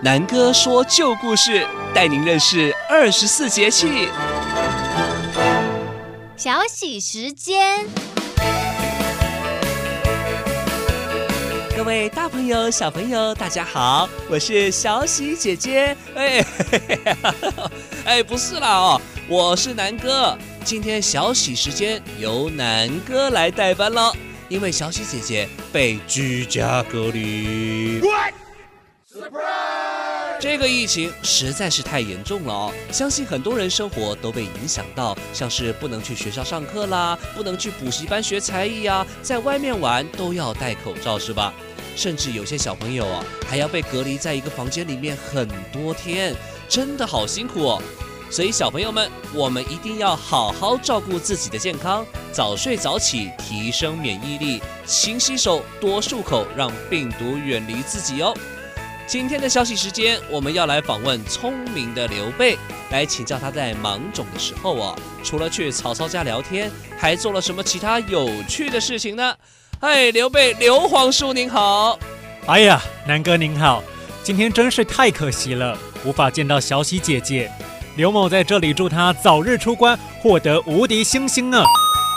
南哥说旧故事，带您认识二十四节气。小喜时间，各位大朋友、小朋友，大家好，我是小喜姐姐。哎，哎，不是啦哦，我是南哥。今天小喜时间由南哥来代班了，因为小喜姐姐被居家隔离。What? 这个疫情实在是太严重了哦，相信很多人生活都被影响到，像是不能去学校上课啦，不能去补习班学才艺呀，在外面玩都要戴口罩是吧？甚至有些小朋友啊，还要被隔离在一个房间里面很多天，真的好辛苦哦。所以小朋友们，我们一定要好好照顾自己的健康，早睡早起，提升免疫力，勤洗手，多漱口，让病毒远离自己哦。今天的消息时间，我们要来访问聪明的刘备，来请教他在芒种的时候哦，除了去曹操家聊天，还做了什么其他有趣的事情呢？嗨，刘备，刘皇叔您好。哎呀，南哥您好，今天真是太可惜了，无法见到小喜姐姐。刘某在这里祝他早日出关，获得无敌星星呢。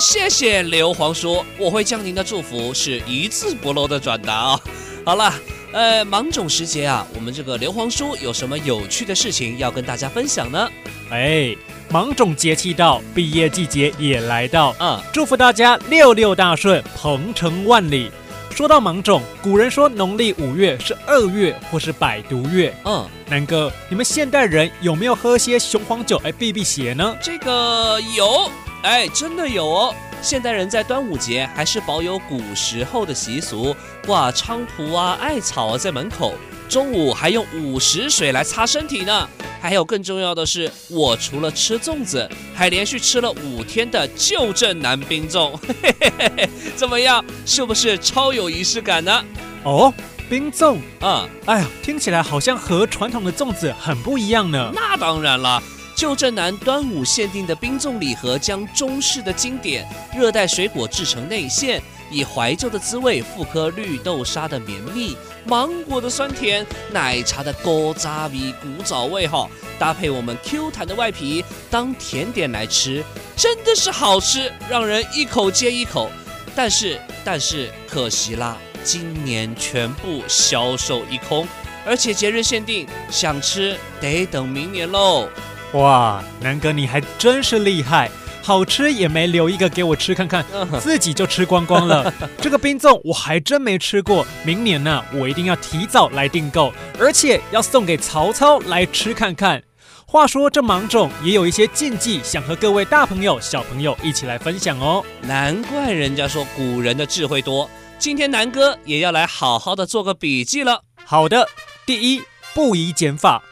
谢谢刘皇叔，我会将您的祝福是一字不漏的转达哦。好了。呃，芒种时节啊，我们这个刘皇叔有什么有趣的事情要跟大家分享呢？哎，芒种节气到，毕业季节也来到，嗯，祝福大家六六大顺，鹏程万里。说到芒种，古人说农历五月是二月或是百毒月，嗯，南哥，你们现代人有没有喝些雄黄酒来避避邪呢？这个有，哎，真的有哦。现代人在端午节还是保有古时候的习俗，挂菖蒲啊、艾草啊在门口，中午还用午时水来擦身体呢。还有更重要的是，我除了吃粽子，还连续吃了五天的旧镇南冰粽，嘿嘿嘿嘿，怎么样？是不是超有仪式感呢？哦，冰粽啊，嗯，哎呀，听起来好像和传统的粽子很不一样呢。那当然了。旧镇南端午限定的冰粽礼盒，将中式的经典热带水果制成内馅，以怀旧的滋味复刻绿豆沙的绵密、芒果的酸甜、奶茶的古早味、古早味哈，搭配我们 Q 弹的外皮当甜点来吃，真的是好吃，让人一口接一口。但是，但是可惜啦，今年全部销售一空，而且节日限定，想吃得等明年喽。哇，南哥你还真是厉害，好吃也没留一个给我吃看看，自己就吃光光了。这个冰粽我还真没吃过，明年呢我一定要提早来订购，而且要送给曹操来吃看看。话说这芒种也有一些禁忌，想和各位大朋友小朋友一起来分享哦。难怪人家说古人的智慧多，今天南哥也要来好好的做个笔记了。好的，第一，不宜剪发。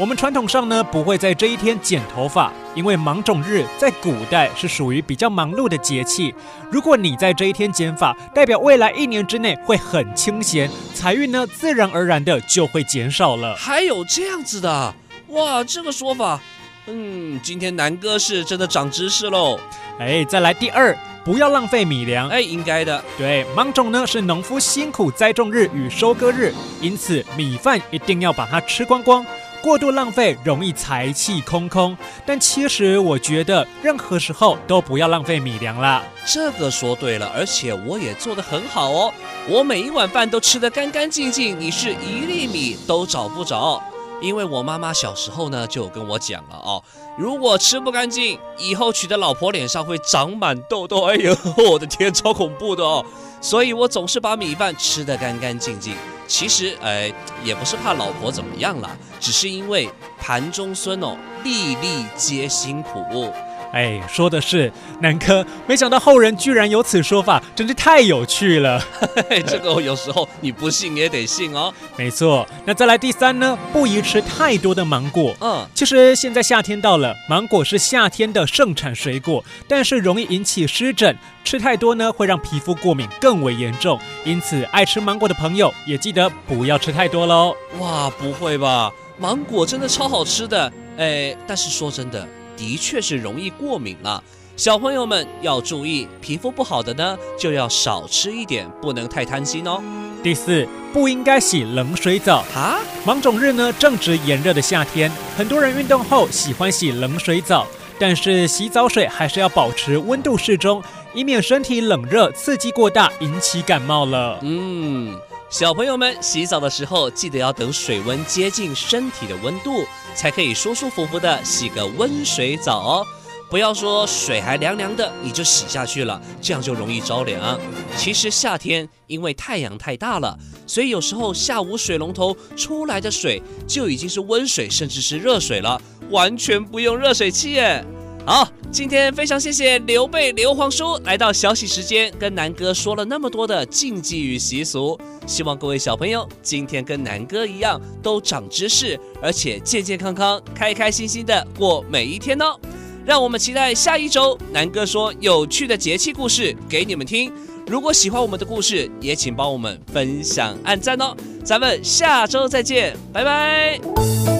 我们传统上呢，不会在这一天剪头发，因为芒种日在古代是属于比较忙碌的节气。如果你在这一天剪发，代表未来一年之内会很清闲，财运呢自然而然的就会减少了。还有这样子的，哇，这个说法，嗯，今天南哥是真的长知识喽。哎，再来第二，不要浪费米粮。哎，应该的。对，芒种呢是农夫辛苦栽种日与收割日，因此米饭一定要把它吃光光。过度浪费容易财气空空，但其实我觉得任何时候都不要浪费米粮啦。这个说对了，而且我也做得很好哦，我每一碗饭都吃得干干净净，你是一粒米都找不着。因为我妈妈小时候呢就跟我讲了哦，如果吃不干净，以后娶的老婆脸上会长满痘痘。哎呦，我的天，超恐怖的哦！所以我总是把米饭吃得干干净净。其实，哎，也不是怕老婆怎么样了，只是因为盘中孙哦，粒粒皆辛苦。哎，说的是南哥，没想到后人居然有此说法，真是太有趣了。这个有时候你不信也得信哦。没错，那再来第三呢？不宜吃太多的芒果。嗯，其实现在夏天到了，芒果是夏天的盛产水果，但是容易引起湿疹，吃太多呢会让皮肤过敏更为严重。因此，爱吃芒果的朋友也记得不要吃太多喽。哇，不会吧？芒果真的超好吃的。哎，但是说真的。的确是容易过敏了，小朋友们要注意，皮肤不好的呢就要少吃一点，不能太贪心哦。第四，不应该洗冷水澡啊。芒种日呢，正值炎热的夏天，很多人运动后喜欢洗冷水澡，但是洗澡水还是要保持温度适中，以免身体冷热刺激过大引起感冒了。嗯，小朋友们洗澡的时候，记得要等水温接近身体的温度，才可以舒舒服服的洗个温水澡哦。不要说水还凉凉的，你就洗下去了，这样就容易着凉。其实夏天因为太阳太大了，所以有时候下午水龙头出来的水就已经是温水，甚至是热水了，完全不用热水器耶。好，今天非常谢谢刘备刘皇叔来到小喜时间，跟南哥说了那么多的禁忌与习俗，希望各位小朋友今天跟南哥一样都长知识，而且健健康康、开开心心的过每一天哦。让我们期待下一周南哥说有趣的节气故事给你们听。如果喜欢我们的故事，也请帮我们分享、按赞哦。咱们下周再见，拜拜。